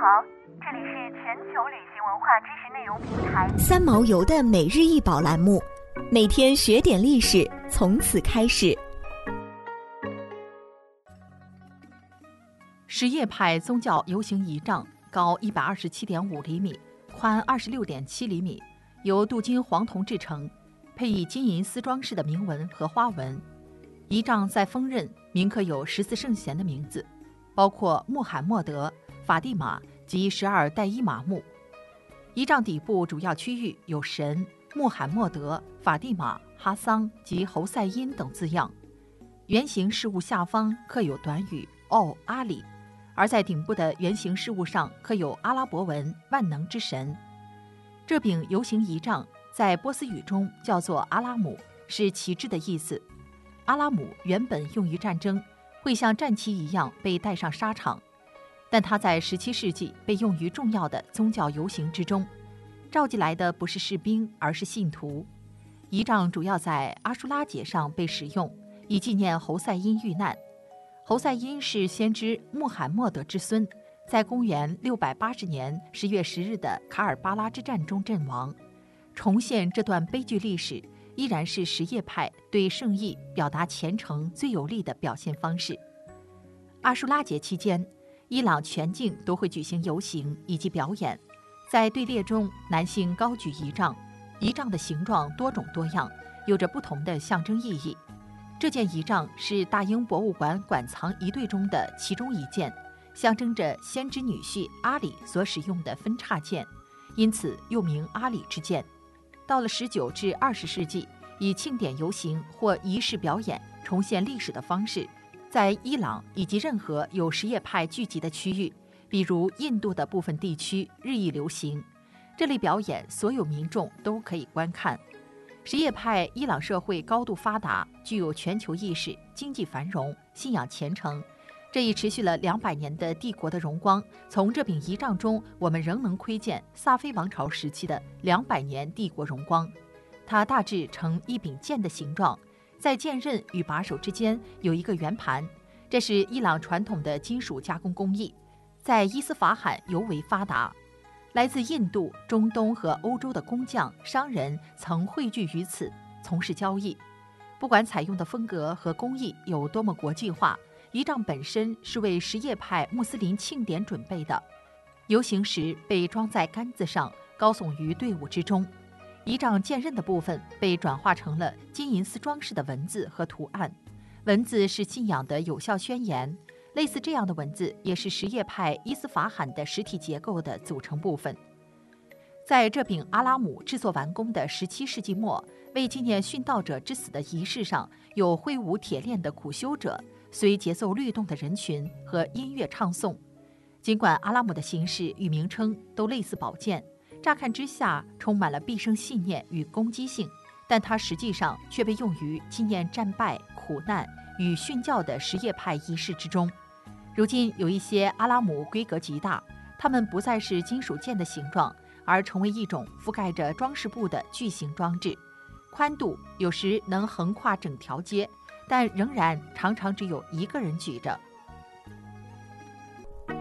好，这里是全球旅行文化知识内容平台三毛游的每日一宝栏目，每天学点历史，从此开始。什叶派宗教游行仪仗高一百二十七点五厘米，宽二十六点七厘米，由镀金黄铜制成，配以金银丝装饰的铭文和花纹。仪仗在锋刃铭刻有十四圣贤的名字，包括穆罕默德、法蒂玛及十二代伊玛目。仪仗底部主要区域有神、穆罕默德、法蒂玛、哈桑及侯赛因等字样。圆形饰物下方刻有短语“哦，阿里”。而在顶部的圆形饰物上刻有阿拉伯文“万能之神”。这柄游行仪仗在波斯语中叫做阿拉姆，是旗帜的意思。阿拉姆原本用于战争，会像战旗一样被带上沙场，但它在17世纪被用于重要的宗教游行之中。召集来的不是士兵，而是信徒。仪仗主要在阿舒拉节上被使用，以纪念侯赛因遇难。侯赛因是先知穆罕默德之孙，在公元680年10月10日的卡尔巴拉之战中阵亡。重现这段悲剧历史，依然是什叶派对圣意表达虔诚最有力的表现方式。阿舒拉节期间，伊朗全境都会举行游行以及表演，在队列中，男性高举仪仗，仪仗的形状多种多样，有着不同的象征意义。这件仪仗是大英博物馆馆藏仪队中的其中一件，象征着先知女婿阿里所使用的分叉剑，因此又名阿里之剑。到了十九至二十世纪，以庆典游行或仪式表演重现历史的方式，在伊朗以及任何有什叶派聚集的区域，比如印度的部分地区日益流行。这类表演所有民众都可以观看。什叶派伊朗社会高度发达，具有全球意识，经济繁荣，信仰虔诚。这一持续了两百年的帝国的荣光，从这柄仪仗中，我们仍能窥见萨菲王朝时期的两百年帝国荣光。它大致呈一柄剑的形状，在剑刃与把手之间有一个圆盘，这是伊朗传统的金属加工工艺，在伊斯法罕尤为发达。来自印度、中东和欧洲的工匠、商人曾汇聚于此，从事交易。不管采用的风格和工艺有多么国际化，仪仗本身是为什叶派穆斯林庆典准备的。游行时被装在杆子上，高耸于队伍之中。仪仗剑刃的部分被转化成了金银丝装饰的文字和图案，文字是信仰的有效宣言。类似这样的文字也是什叶派伊斯法罕的实体结构的组成部分。在这柄阿拉姆制作完工的17世纪末，为纪念殉道者之死的仪式上，有挥舞铁链的苦修者，随节奏律动的人群和音乐唱诵。尽管阿拉姆的形式与名称都类似宝剑，乍看之下充满了毕生信念与攻击性，但它实际上却被用于纪念战败、苦难与殉教的什叶派仪式之中。如今有一些阿拉姆规格极大，它们不再是金属剑的形状，而成为一种覆盖着装饰布的巨型装置，宽度有时能横跨整条街，但仍然常常只有一个人举着。